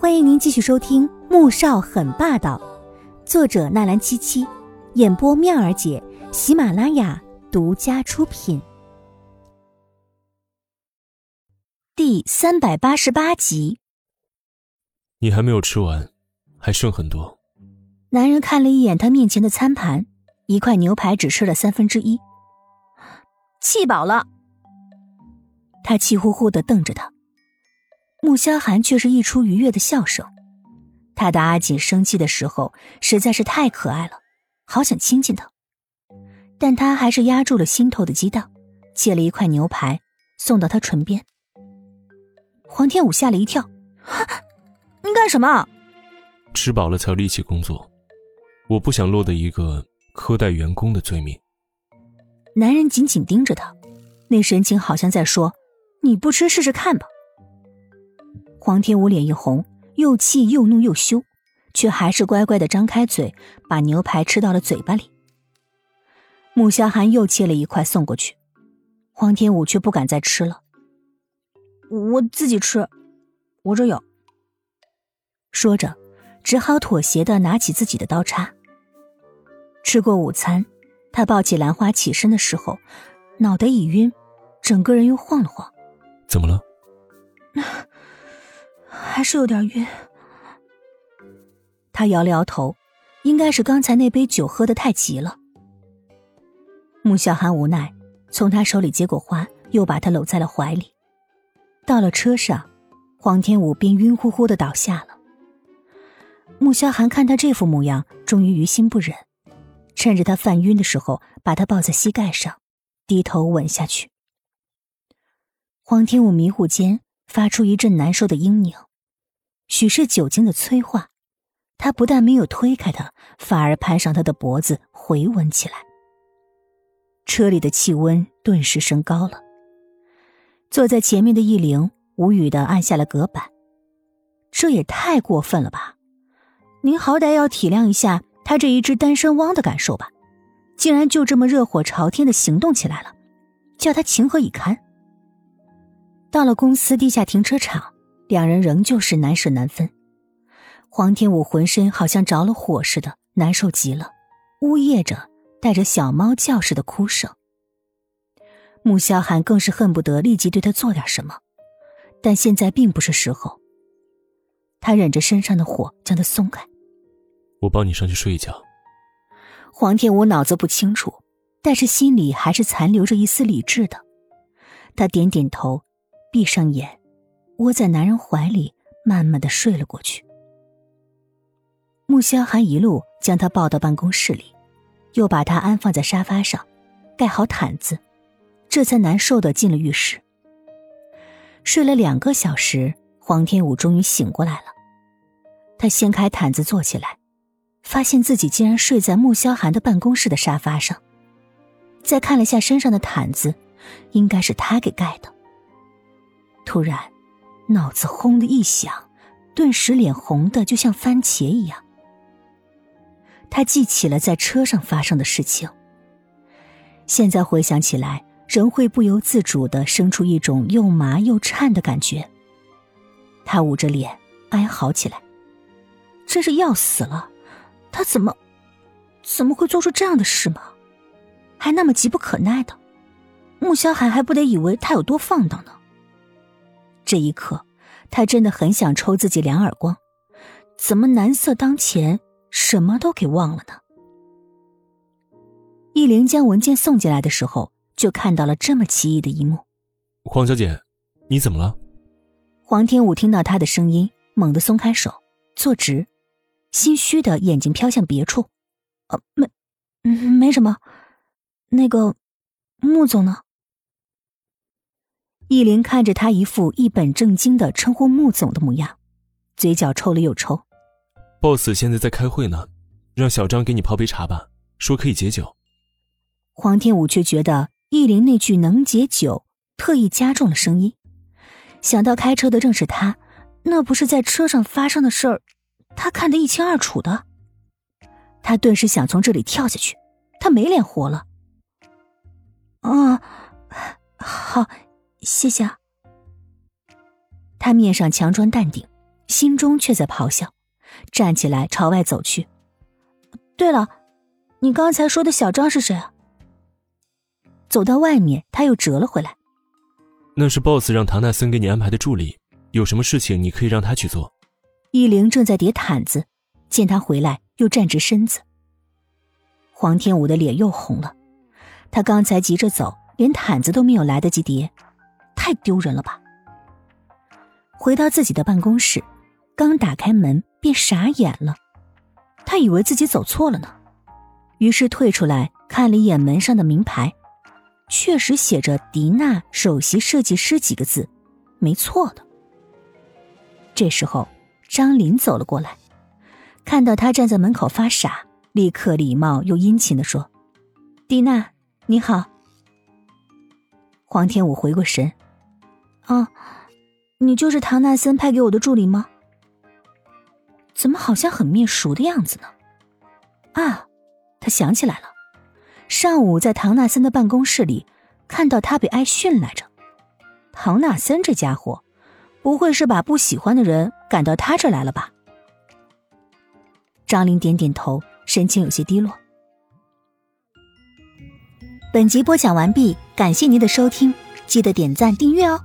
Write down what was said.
欢迎您继续收听《穆少很霸道》，作者纳兰七七，演播妙儿姐，喜马拉雅独家出品。第三百八十八集。你还没有吃完，还剩很多。男人看了一眼他面前的餐盘，一块牛排只吃了三分之一，气饱了。他气呼呼的瞪着他。穆萧寒却是一出愉悦的笑声，他的阿锦生气的时候实在是太可爱了，好想亲近他，但他还是压住了心头的激荡，切了一块牛排送到他唇边。黄天武吓了一跳：“你干什么？”吃饱了才有力气工作，我不想落得一个苛待员工的罪名。男人紧紧盯着他，那神情好像在说：“你不吃试试看吧。”黄天武脸一红，又气又怒又羞，却还是乖乖的张开嘴，把牛排吃到了嘴巴里。穆萧寒又切了一块送过去，黄天武却不敢再吃了。我自己吃，我这有。说着，只好妥协的拿起自己的刀叉。吃过午餐，他抱起兰花起身的时候，脑袋一晕，整个人又晃了晃。怎么了？还是有点晕。他摇了摇头，应该是刚才那杯酒喝的太急了。穆小寒无奈，从他手里接过花，又把他搂在了怀里。到了车上，黄天武便晕乎乎的倒下了。穆萧寒看他这副模样，终于于心不忍，趁着他犯晕的时候，把他抱在膝盖上，低头吻下去。黄天武迷糊间发出一阵难受的嘤咛。许是酒精的催化，他不但没有推开他，反而攀上他的脖子回吻起来。车里的气温顿时升高了。坐在前面的易灵无语的按下了隔板，这也太过分了吧！您好歹要体谅一下他这一只单身汪的感受吧，竟然就这么热火朝天的行动起来了，叫他情何以堪？到了公司地下停车场。两人仍旧是难舍难分，黄天武浑身好像着了火似的，难受极了，呜咽着，带着小猫叫似的哭声。穆萧寒更是恨不得立即对他做点什么，但现在并不是时候。他忍着身上的火，将他松开。我帮你上去睡一觉。黄天武脑子不清楚，但是心里还是残留着一丝理智的。他点点头，闭上眼。窝在男人怀里，慢慢的睡了过去。穆萧寒一路将他抱到办公室里，又把他安放在沙发上，盖好毯子，这才难受的进了浴室。睡了两个小时，黄天武终于醒过来了。他掀开毯子坐起来，发现自己竟然睡在穆萧寒的办公室的沙发上。再看了下身上的毯子，应该是他给盖的。突然。脑子轰的一响，顿时脸红的就像番茄一样。他记起了在车上发生的事情，现在回想起来，仍会不由自主的生出一种又麻又颤的感觉。他捂着脸哀嚎起来：“真是要死了！他怎么，怎么会做出这样的事吗？还那么急不可耐的，穆萧寒还不得以为他有多放荡呢？”这一刻，他真的很想抽自己两耳光。怎么难色当前，什么都给忘了呢？易灵将文件送进来的时候，就看到了这么奇异的一幕。黄小姐，你怎么了？黄天武听到他的声音，猛地松开手，坐直，心虚的眼睛飘向别处。呃，没，没什么。那个，穆总呢？易林看着他一副一本正经的称呼穆总的模样，嘴角抽了又抽。boss 现在在开会呢，让小张给你泡杯茶吧，说可以解酒。黄天武却觉得易林那句能解酒，特意加重了声音。想到开车的正是他，那不是在车上发生的事儿，他看得一清二楚的。他顿时想从这里跳下去，他没脸活了。啊，好。谢谢啊。他面上强装淡定，心中却在咆哮，站起来朝外走去。对了，你刚才说的小张是谁啊？走到外面，他又折了回来。那是 boss 让唐纳森给你安排的助理，有什么事情你可以让他去做。依灵正在叠毯子，见他回来，又站直身子。黄天武的脸又红了，他刚才急着走，连毯子都没有来得及叠，太丢人了吧！回到自己的办公室，刚打开门便傻眼了，他以为自己走错了呢，于是退出来看了一眼门上的名牌。确实写着“迪娜首席设计师”几个字，没错的。这时候，张林走了过来，看到他站在门口发傻，立刻礼貌又殷勤的说：“迪娜，你好。”黄天武回过神：“啊，你就是唐纳森派给我的助理吗？怎么好像很面熟的样子呢？”啊，他想起来了。上午在唐纳森的办公室里，看到他被挨训来着。唐纳森这家伙，不会是把不喜欢的人赶到他这来了吧？张琳点点头，神情有些低落。本集播讲完毕，感谢您的收听，记得点赞订阅哦。